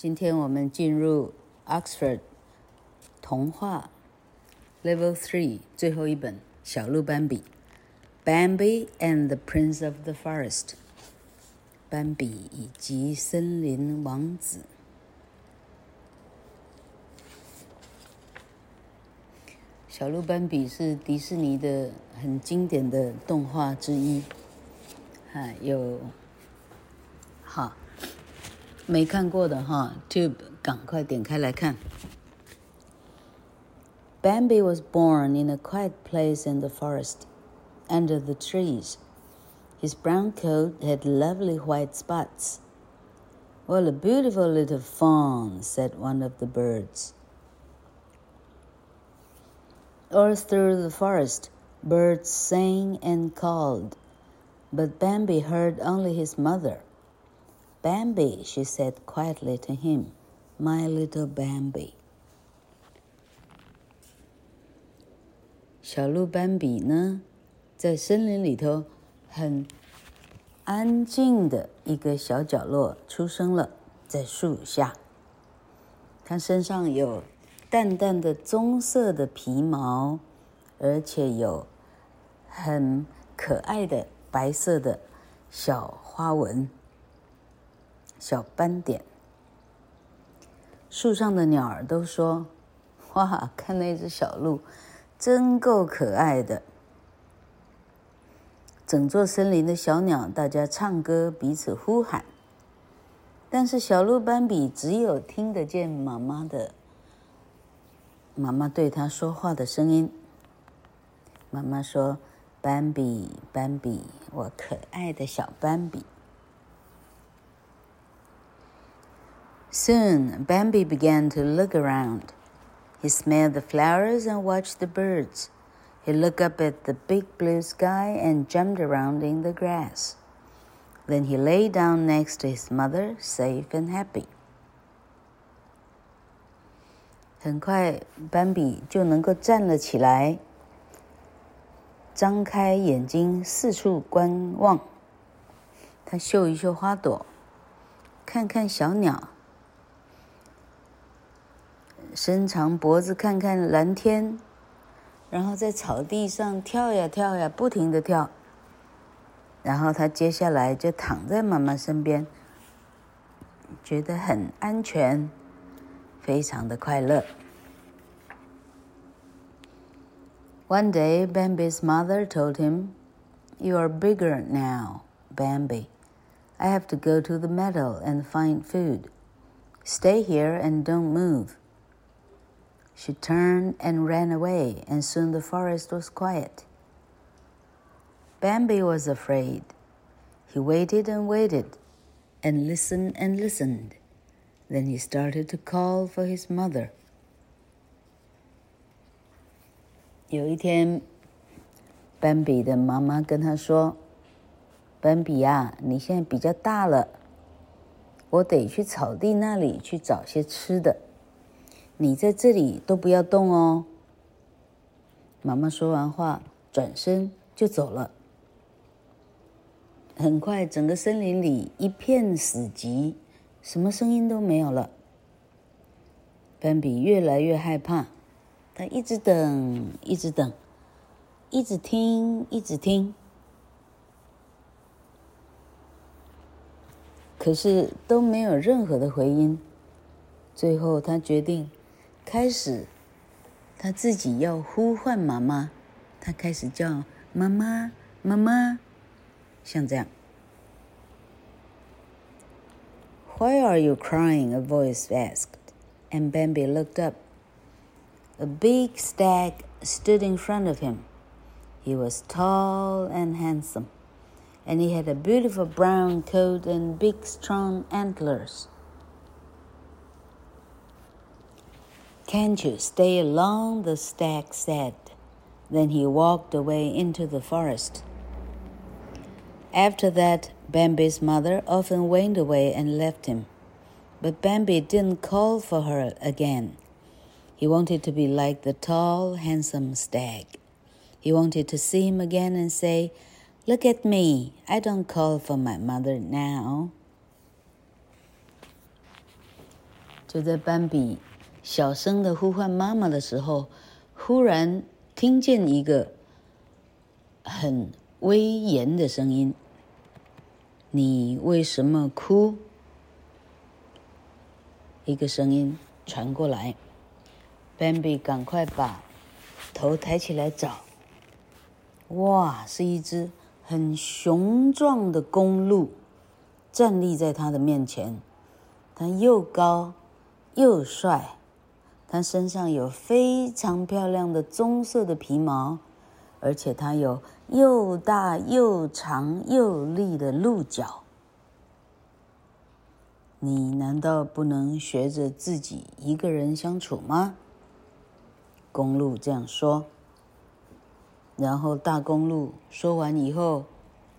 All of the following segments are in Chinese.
今天我们进入 Oxford 童话 Level Three 最后一本《小鹿斑比》，Bambi and the Prince of the Forest，斑比以及森林王子。小鹿斑比是迪士尼的很经典的动画之一，哈，有，好。没看过的哈，Tube，赶快点开来看。Bambi was born in a quiet place in the forest, under the trees. His brown coat had lovely white spots. What a beautiful little fawn, said one of the birds. All through the forest, birds sang and called, but Bambi heard only his mother. Bambi, she said quietly to him, my little Bambi. 小鹿斑比呢，在森林里头很安静的一个小角落出生了，在树下。它身上有淡淡的棕色的皮毛，而且有很可爱的白色的小花纹。小斑点，树上的鸟儿都说：“哇，看那只小鹿，真够可爱的。”整座森林的小鸟，大家唱歌，彼此呼喊。但是小鹿斑比只有听得见妈妈的，妈妈对他说话的声音。妈妈说：“斑比，斑比，我可爱的小斑比。” Soon, Bambi began to look around. He smelled the flowers and watched the birds. He looked up at the big blue sky and jumped around in the grass. Then he lay down next to his mother, safe and happy. 很快，斑比就能够站了起来，张开眼睛四处观望。他嗅一嗅花朵，看看小鸟。 伸长脖子看看蓝天，然后在草地上跳呀跳呀，不停地跳。然后他接下来就躺在妈妈身边，觉得很安全，非常的快乐。One day, Bambi's mother told him, "You are bigger now, Bambi. I have to go to the meadow and find food. Stay here and don't move." She turned and ran away, and soon the forest was quiet. Bambi was afraid. He waited and waited, and listened and listened. Then he started to call for his mother. 有一天，斑比的妈妈跟他说：“斑比呀，你现在比较大了，我得去草地那里去找些吃的。” 你在这里都不要动哦。妈妈说完话，转身就走了。很快，整个森林里一片死寂，什么声音都没有了。斑比越来越害怕，他一直等，一直等，一直听，一直听，可是都没有任何的回音。最后，他决定。开始，他自己要呼唤妈妈，他开始叫妈妈，妈妈，像这样。Why are you crying? A voice asked, and Bambi looked up. A big stag stood in front of him. He was tall and handsome, and he had a beautiful brown coat and big strong antlers. Can't you stay long? the stag said. Then he walked away into the forest. After that, Bambi's mother often went away and left him. But Bambi didn't call for her again. He wanted to be like the tall, handsome stag. He wanted to see him again and say, Look at me, I don't call for my mother now. To the Bambi. 小声的呼唤妈妈的时候，忽然听见一个很威严的声音：“你为什么哭？”一个声音传过来，斑比赶快把头抬起来找。哇，是一只很雄壮的公鹿，站立在他的面前。它又高又帅，它身上有非常漂亮的棕色的皮毛，而且它有又大又长又利的鹿角。你难道不能学着自己一个人相处吗？公鹿这样说。然后大公鹿说完以后，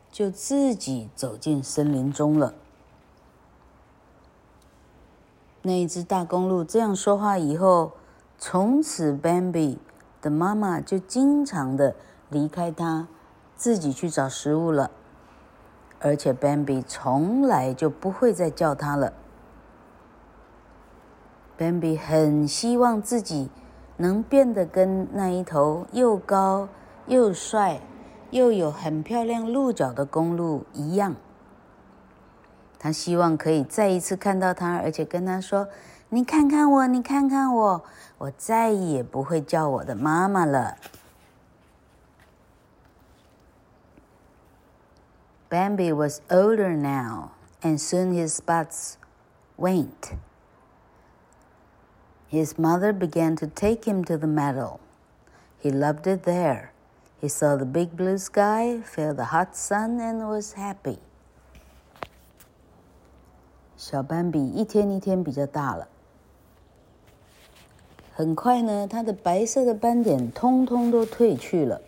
就自己走进森林中了。那一只大公鹿这样说话以后，从此 Bambi 的妈妈就经常的离开它，自己去找食物了。而且 Bambi 从来就不会再叫它了。Bambi 很希望自己能变得跟那一头又高又帅又有很漂亮鹿角的公鹿一样。他希望可以再一次看到他，而且跟他说：“你看看我，你看看我，我再也不会叫我的妈妈了。” Bambi was older now, and soon his spots went. His mother began to take him to the meadow. He loved it there. He saw the big blue sky, felt the hot sun, and was happy. 小斑比一天一天比较大了。很快呢，它的白色的斑点通通都褪去了。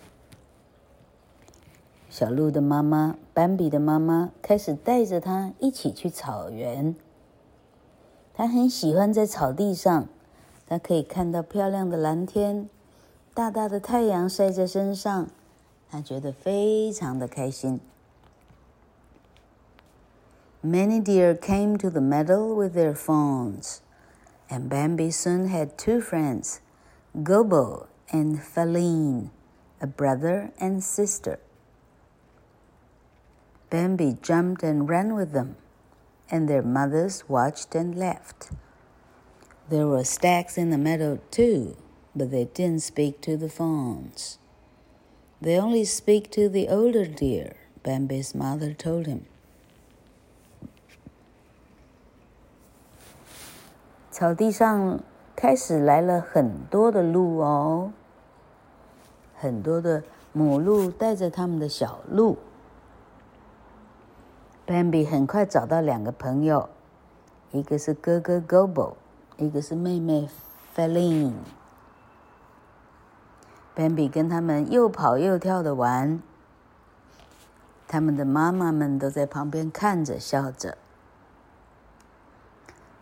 小鹿的妈妈，斑比的妈妈，开始带着它一起去草原。它很喜欢在草地上。它可以看到漂亮的蓝天，大大的太阳晒在身上，它觉得非常的开心。Many deer came to the meadow with their fawns, and Bambi soon had two friends, Gobbo and Faline, a brother and sister. Bambi jumped and ran with them, and their mothers watched and laughed. There were stags in the meadow too, but they didn't speak to the fawns. They only speak to the older deer, Bambi's mother told him. 草地上开始来了很多的鹿哦，很多的母鹿带着他们的小鹿。Bambi 很快找到两个朋友，一个是哥哥 Gobo，。一个是妹妹 Feline。Bambi 跟他们又跑又跳的玩，他们的妈妈们都在旁边看着笑着。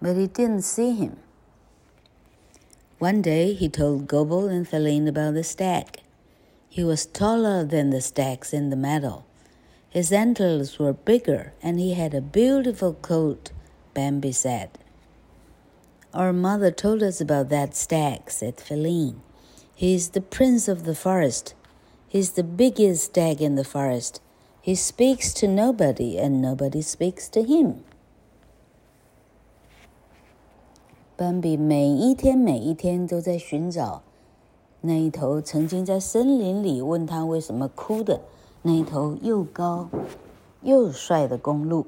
but he didn't see him. One day he told Gobbo and Faline about the stag. He was taller than the stags in the meadow. His antlers were bigger, and he had a beautiful coat, Bambi said. Our mother told us about that stag, said Faline. He's the prince of the forest. He's the biggest stag in the forest. He speaks to nobody, and nobody speaks to him. 斑比每一天每一天都在寻找那一头曾经在森林里问他为什么哭的那一头又高又帅的公鹿，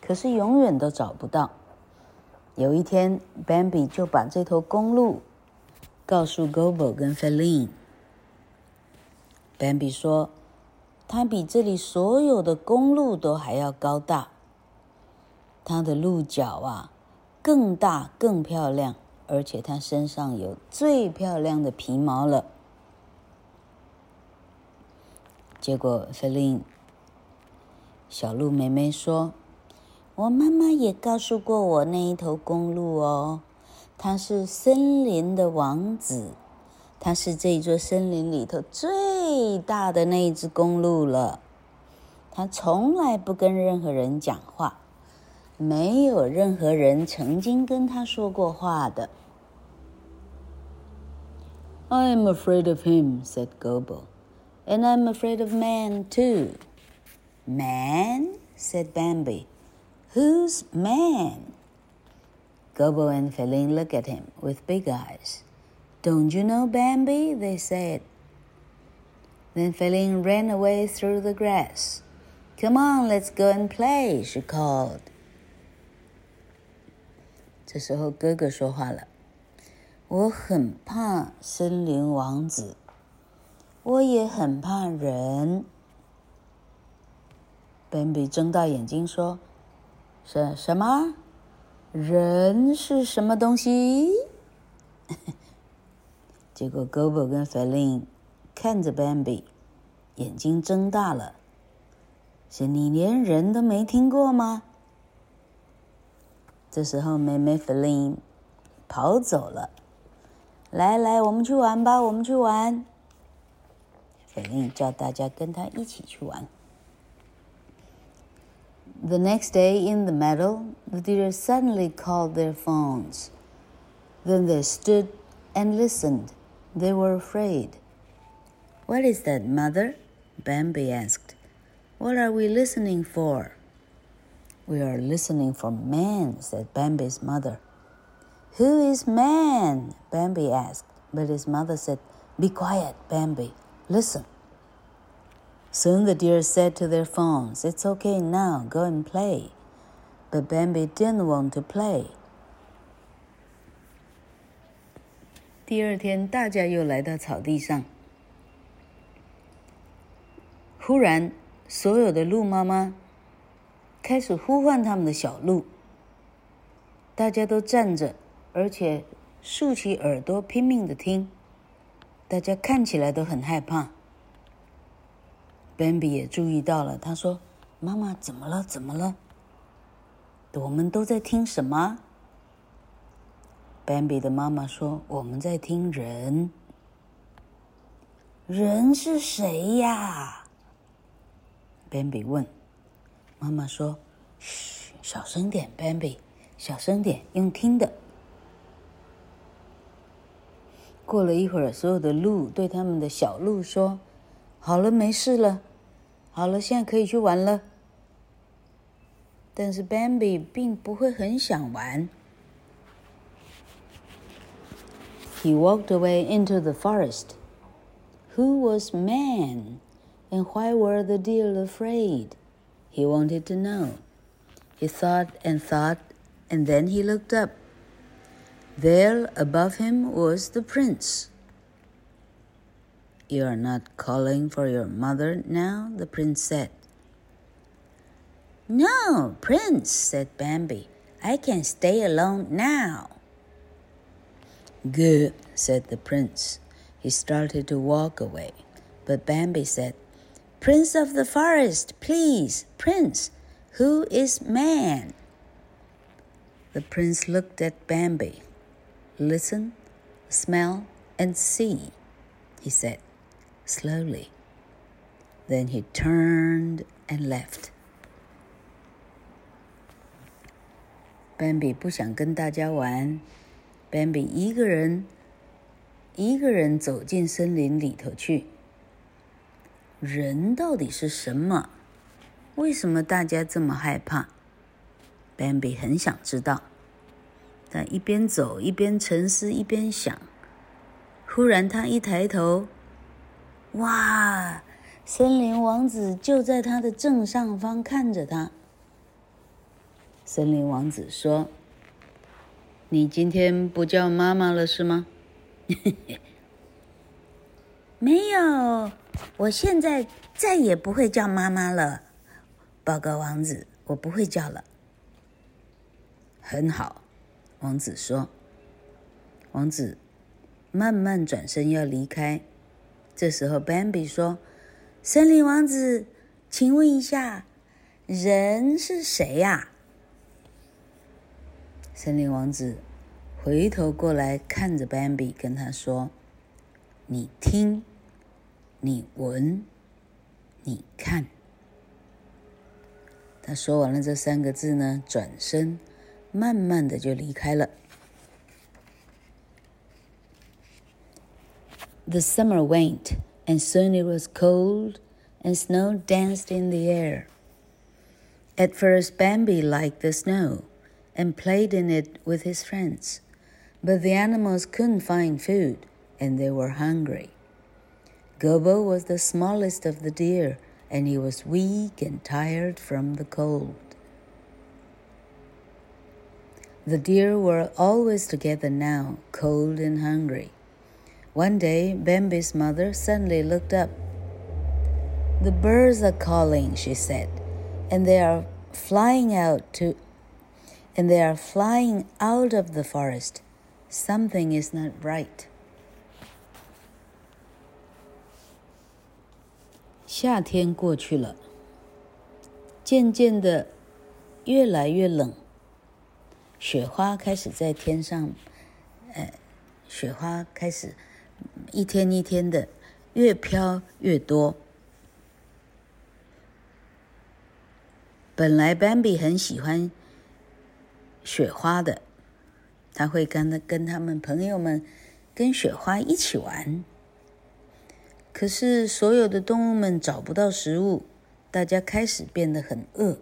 可是永远都找不到。有一天，Bambi 就把这头公鹿告诉 Gobo 跟 Faline。Bambi 说：“它比这里所有的公鹿都还要高大，它的鹿角啊，更大、更漂亮，而且它身上有最漂亮的皮毛了。结果，菲琳小鹿妹妹说：“我妈妈也告诉过我那一头公鹿哦，它是森林的王子，它是这座森林里头最大的那一只公鹿了。它从来不跟任何人讲话，没有任何人曾经跟他说过话的。” I am afraid of him," said Gobbo. And I'm afraid of man too. Man? said Bambi. Who's man? Gobbo and Feline looked at him with big eyes. Don't you know Bambi? they said. Then Feline ran away through the grass. Come on, let's go and play, she called. 这时候哥哥说话了，我很怕森林王子。我也很怕人。斑比睁大眼睛说：“什什么？人是什么东西？” 结果 Gobo 跟 Feline 看着斑比，眼睛睁大了。是你连人都没听过吗？这时候，妹妹 Feline 跑走了。来来，我们去玩吧，我们去玩。菲林叫大家跟他一起去玩。The next day in the meadow, the deer suddenly called their fawns. Then they stood and listened. They were afraid. What is that, mother? Bambi asked. What are we listening for? We are listening for man, said Bambi's mother. Who is man? Bambi asked, but his mother said, Be quiet, Bambi. Listen. Soon the deer said to their fawns, It's okay now, go and play. But Bambi didn't want to play. 第二天，大家又来到草地上。忽然，所有的鹿妈妈 开始呼唤他们的小鹿。大家都站着，而且竖起耳朵，拼命的听。大家看起来都很害怕。斑比也注意到了，他说：“妈妈，怎么了？怎么了？我们都在听什么？”斑比的妈妈说：“我们在听人。人是谁呀？”斑比问。妈妈说：“嘘，小声点，斑比，小声点，用听的。”过了一会儿，所有的鹿对他们的小鹿说：“好了，没事了，好了，现在可以去玩了。”但是斑比并不会很想玩。He walked away into the forest. Who was man, and why were the deer afraid? He wanted to know. He thought and thought, and then he looked up. There above him was the prince. You are not calling for your mother now? the prince said. No, prince, said Bambi. I can stay alone now. Good, said the prince. He started to walk away, but Bambi said, Prince of the forest, please, prince, who is man? The prince looked at Bambi. Listen, smell, and see, he said slowly. Then he turned and left. Bambi 不想跟大家玩，Bambi 一个人，一个人走进森林里头去。 人到底是什么？为什么大家这么害怕？Bambi 很想知道。他一边走一边沉思，一边想。忽然，他一抬头，哇！森林王子就在他的正上方看着他。森林王子说：“你今天不叫妈妈了是吗？”“ 没有，我现在再也不会叫妈妈了。”报告王子，我不会叫了。很好。王子说。王子慢慢转身要离开，这时候 Bambi 说：“森林王子，请问一下，人是谁呀？”森林王子回头过来看着 Bambi，跟他说：“你听，你闻，你看。”他说完了这三个字呢，转身慢慢的就离开了。The summer went, and soon it was cold, and snow danced in the air. At first, Bambi liked the snow and played in it with his friends, but the animals couldn't find food, and they were hungry. Gobbo was the smallest of the deer, and he was weak and tired from the cold. The deer were always together now, cold and hungry. One day, Bambi's mother suddenly looked up. The birds are calling, she said, and they are flying out to and they are flying out of the forest. Something is not right. 夏天过去了，渐渐的越来越冷，雪花开始在天上，呃，雪花开始。一天一天的，越飘越多。本来 Bambi 很喜欢雪花的，他会跟他跟他们朋友们跟雪花一起玩。可是所有的动物们找不到食物，大家开始变得很饿。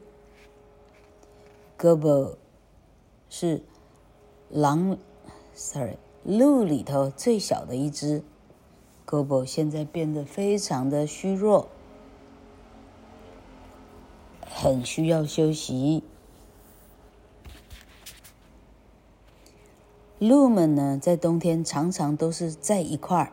Gobo 是狼，sorry。鹿里头最小的一只 Gobo 现在变得非常的虚弱，很需要休息。鹿们呢，在冬天常常都是在一块儿，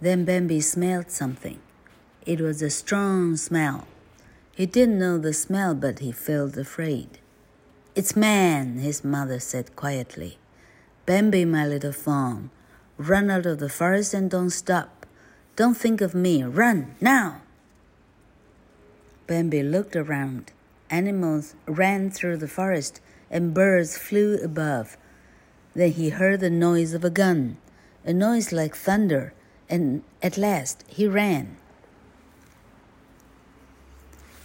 Then Bambi smelled something. It was a strong smell. He didn't know the smell, but he felt afraid. It's man, his mother said quietly. Bambi, my little fawn. Run out of the forest and don't stop. Don't think of me. Run now. Bambi looked around. Animals ran through the forest and birds flew above. Then he heard the noise of a gun, a noise like thunder, and at last he ran.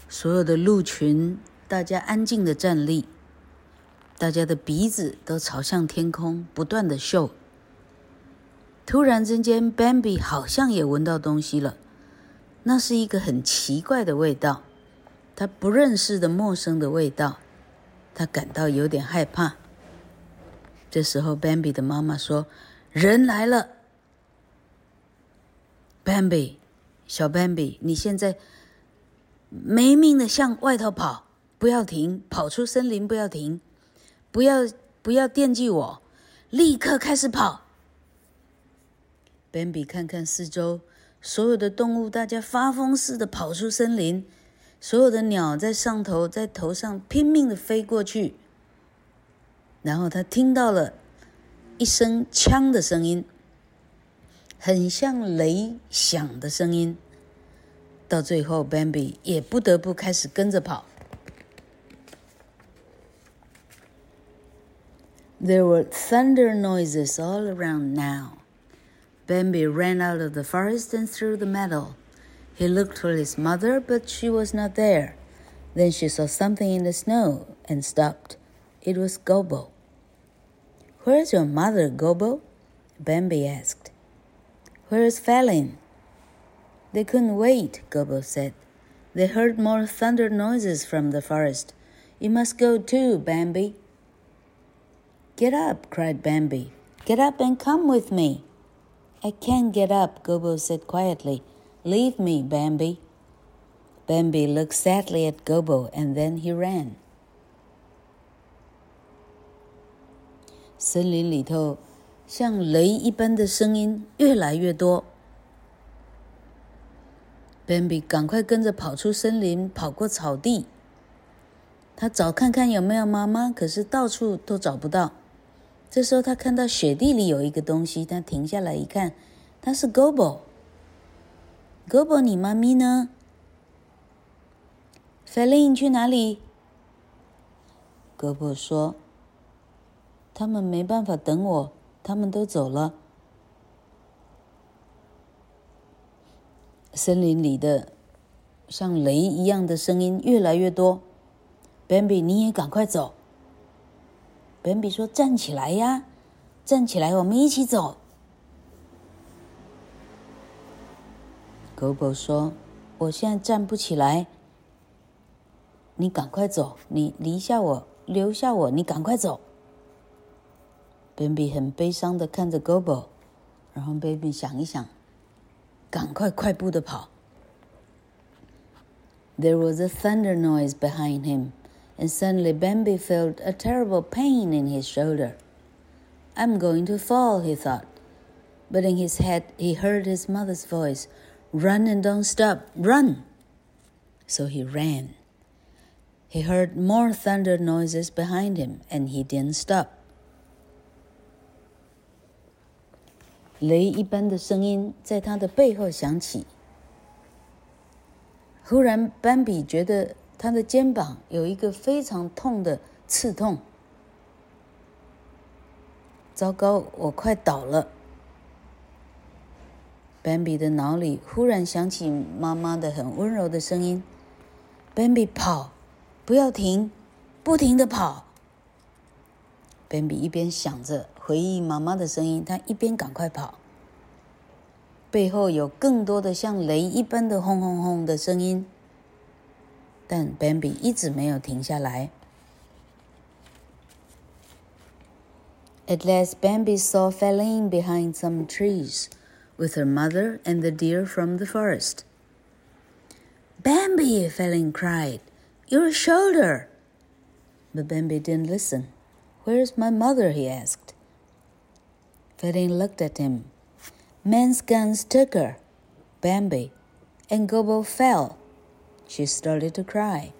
所有的鹿群，大家安静地站立，大家的鼻子都朝向天空，不断地嗅。突然之间，Bambi 好像也闻到东西了。那是一个很奇怪的味道，他不认识的陌生的味道，他感到有点害怕。这时候，Bambi 的妈妈说：“人来了，Bambi，小 Bambi，你现在没命的向外头跑，不要停，跑出森林，不要停，不要不要惦记我，立刻开始跑。” Bambi 看看四周，所有的动物，大家发疯似的跑出森林，所有的鸟在上头，在头上拼命的飞过去。然后他听到了一声枪的声音，很像雷响的声音。到最后，Bambi 也不得不开始跟着跑。There were thunder noises all around now. Bambi ran out of the forest and through the meadow. He looked for his mother, but she was not there. Then she saw something in the snow and stopped. It was Gobbo. Where's your mother, Gobbo? Bambi asked. Where's Felin? They couldn't wait, Gobbo said. They heard more thunder noises from the forest. You must go too, Bambi. Get up, cried Bambi. Get up and come with me. I can't get up, Gobbo said quietly. Leave me, Bambi. Bambi looked sadly at Gobbo and then he ran. 森林里头， 像雷一般的声音越来越多。Bambi 赶快跟着跑出森林，跑过草地。他找看看有没有妈妈，可是到处都找不到。这时候，他看到雪地里有一个东西，他停下来一看，它是 Gobo。Gobo，你妈咪呢？Feline 去哪里？Gobo 说：“他们没办法等我，他们都走了。”森林里的像雷一样的声音越来越多。Bambi，你也赶快走。Bambi 说：“站起来呀，站起来，我们一起走。”狗狗说：“我现在站不起来，你赶快走，你离下我，留下我，你赶快走。” Bambi 很悲伤的看着 Gobbo，然后 Bambi 想一想，赶快快步的跑。There was a thunder noise behind him. and suddenly Bambi felt a terrible pain in his shoulder. I'm going to fall, he thought. But in his head, he heard his mother's voice Run and don't stop, run! So he ran. He heard more thunder noises behind him, and he didn't stop. 雷一般的声音在他的背后响起。忽然，斑比觉得他的肩膀有一个非常痛的刺痛。糟糕，我快倒了。斑比的脑里忽然响起妈妈的很温柔的声音斑比跑，不要停，不停的跑。斑比一边想着回忆妈妈的声音，他一边赶快跑。背后有更多的像雷一般的轰轰轰的声音。但 Bambi 一直没有停下来。At last, Bambi saw Feline behind some trees, with her mother and the deer from the forest. Bambi, Feline cried, your shoulder! But Bambi didn't listen. Where's my mother? he asked. Feline looked at him. Man's guns took her, Bambi, and Gobbo fell. She started to cry.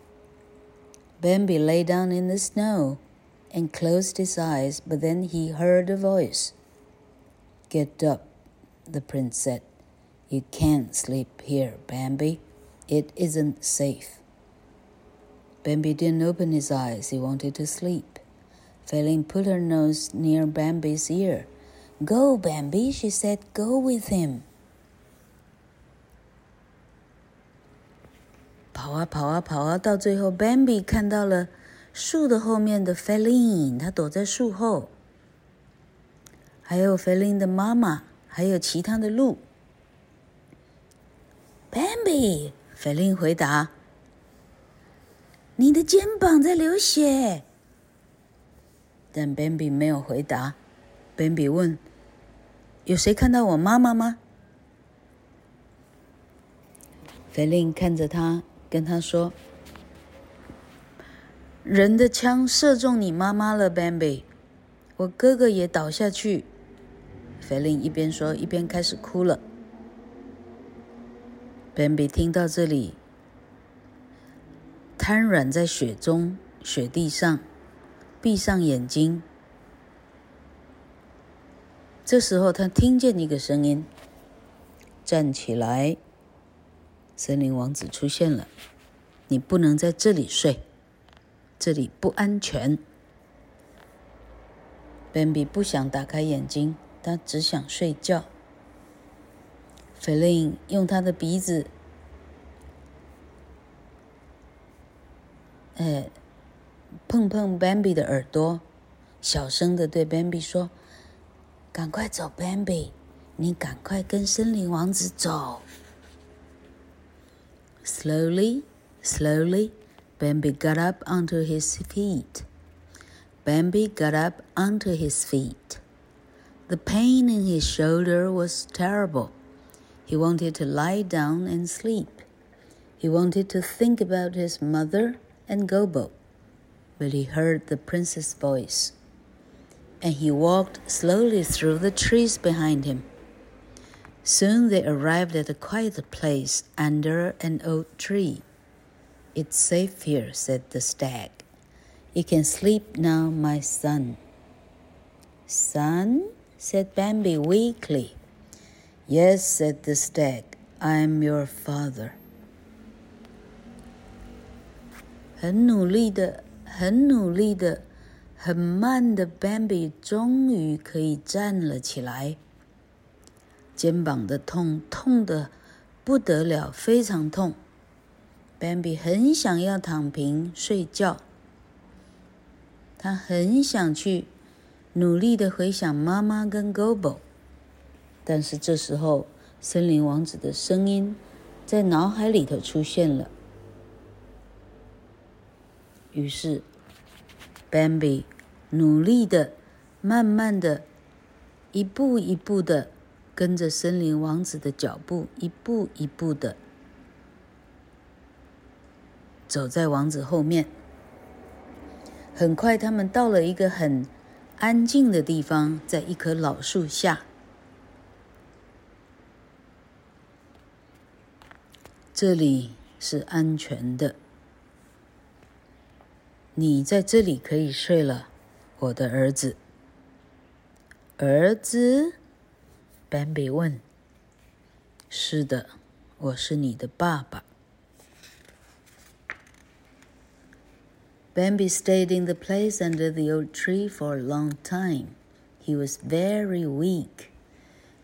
Bambi lay down in the snow and closed his eyes, but then he heard a voice. Get up, the prince said. You can't sleep here, Bambi. It isn't safe. Bambi didn't open his eyes. He wanted to sleep. Feline put her nose near Bambi's ear. Go, Bambi, she said. Go with him. 跑啊跑啊跑啊，到最后，Bambi 看到了树的后面的 Feline，它躲在树后，还有 Feline 的妈妈，还有其他的鹿。Bambi，Feline 回答：“你的肩膀在流血。”但 Bambi 没有回答。Bambi 问：“有谁看到我妈妈吗菲林看着他。跟他说：“人的枪射中你妈妈了，Bambi，我哥哥也倒下去。”菲林一边说一边开始哭了。Bambi 听到这里，瘫软在雪中、雪地上，闭上眼睛。这时候，他听见一个声音：“站起来。”森林王子出现了，你不能在这里睡，这里不安全。Bambi 不想打开眼睛，他只想睡觉。Feline 用他的鼻子，哎，碰碰 Bambi 的耳朵，小声的对 Bambi 说：“赶快走，Bambi，你赶快跟森林王子走。” Slowly, slowly, Bambi got up onto his feet. Bambi got up onto his feet. The pain in his shoulder was terrible. He wanted to lie down and sleep. He wanted to think about his mother and Gobbo, but he heard the prince's voice, and he walked slowly through the trees behind him. Soon they arrived at a quiet place under an oak tree. It's safe here, said the stag. You can sleep now, my son. Son? said Bambi weakly. Yes, said the stag. I am your father. 很努力的，很努力的， 很慢的，Bambi 终于可以站了起来。肩膀的痛痛得不得了，非常痛。Bambi 很想要躺平睡觉，他很想去努力的回想妈妈跟 Gobo，但是这时候森林王子的声音在脑海里头出现了。于是，Bambi 努力的、慢慢的、一步一步的跟着森林王子的脚步，一步一步的走在王子后面。很快，他们到了一个很安静的地方，在一棵老树下。这里是安全的。你在这里可以睡了，我的儿子。儿子，Bambi 问。是的，我是你的爸爸。Bambi stayed in the place under the old tree for a long time. He was very weak,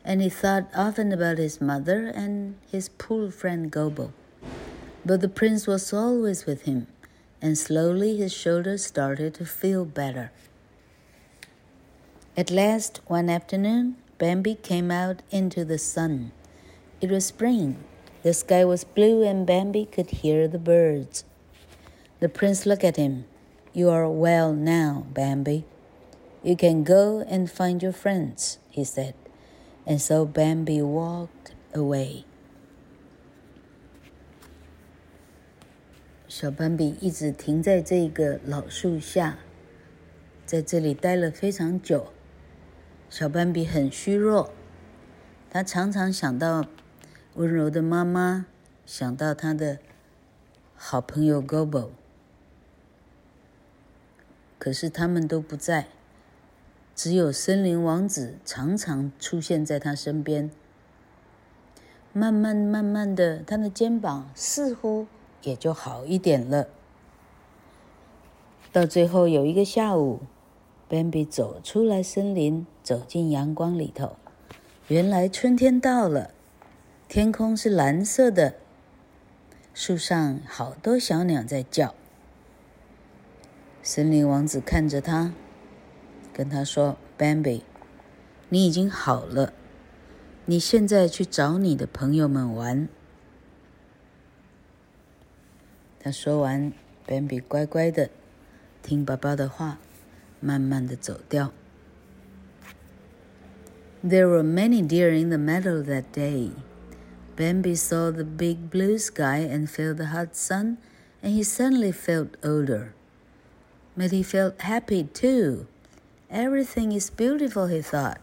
and he thought often about his mother and his poor friend Gobbo. But the prince was always with him and slowly his shoulders started to feel better. At last, one afternoon, Bambi came out into the sun. It was spring. The sky was blue, and Bambi could hear the birds. The prince looked at him. You are well now, Bambi. You can go and find your friends, he said. And so Bambi walked away. 小斑比一直停在这个老树下，在这里待了非常久。小斑比很虚弱，他常常想到温柔的妈妈，想到他的好朋友 Gobo，可是他们都不在，只有森林王子常常出现在他身边。慢慢慢慢的，他的肩膀似乎。也就好一点了。到最后有一个下午，Bambi 走出来森林，走进阳光里头。原来春天到了，天空是蓝色的，树上好多小鸟在叫。森林王子看着他，跟他说：“Bambi，你已经好了，你现在去找你的朋友们玩。”他说完，Bambi 乖乖的听爸爸的话，慢慢的走掉。There were many deer in the meadow that day. Bambi saw the big blue sky and felt the hot sun, and he suddenly felt older. But he felt happy too. Everything is beautiful, he thought.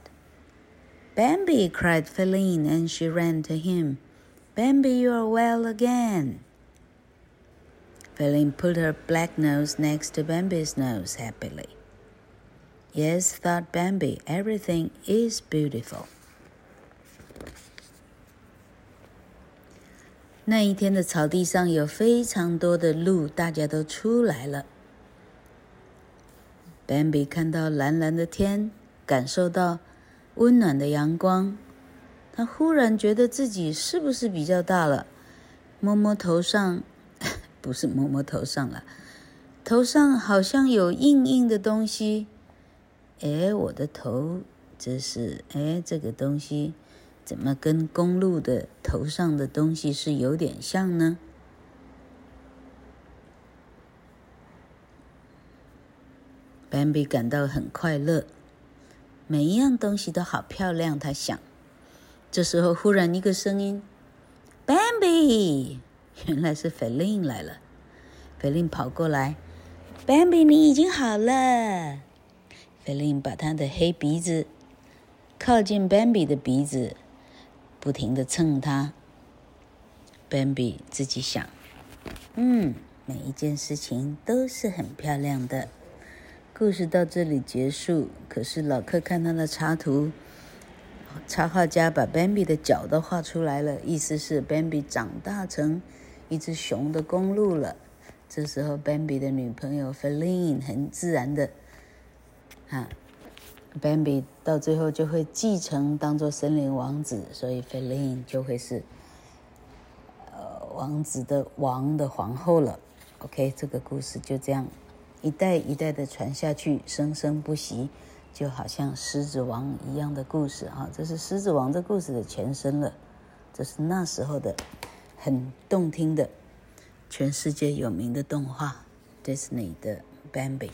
Bambi, cried Feline, and she ran to him. Bambi, you are well again. Feline put her black nose next to Bambi's nose happily. Yes, thought Bambi, everything is beautiful. 那一天的草地上有非常多的鹿，大家都出来了。Bambi 看到蓝蓝的天，感受到温暖的阳光，他忽然觉得自己是不是比较大了？摸摸头上。不是摸摸头上了，头上好像有硬硬的东西。哎，我的头，这是哎，这个东西怎么跟公鹿的头上的东西是有点像呢？Bambi 感到很快乐。每一样东西都好漂亮。他想，这时候忽然一个声音：“Bambi！” 原来是菲琳来了。菲琳跑过来：“Bambi，你已经好了。”菲琳把她的黑鼻子靠近 Bambi 的鼻子，不停地蹭它。Bambi 自己想：“嗯，每一件事情都是很漂亮的。”故事到这里结束。可是老克看他的插图，插画家把 Bambi 的脚都画出来了，意思是 Bambi 长大成一只熊的公鹿了。这时候，Bambi 的女朋友 Feline 很自然的。哈，Bambi 到最后就会继承当做森林王子，所以 Feline 就会是呃王子的王的皇后了。OK，这个故事就这样一代一代的传下去，生生不息，就好像狮子王一样的故事啊。这是狮子王这故事的前身了，这是那时候的很动听的、全世界有名的动画 Disney 的 Bambi。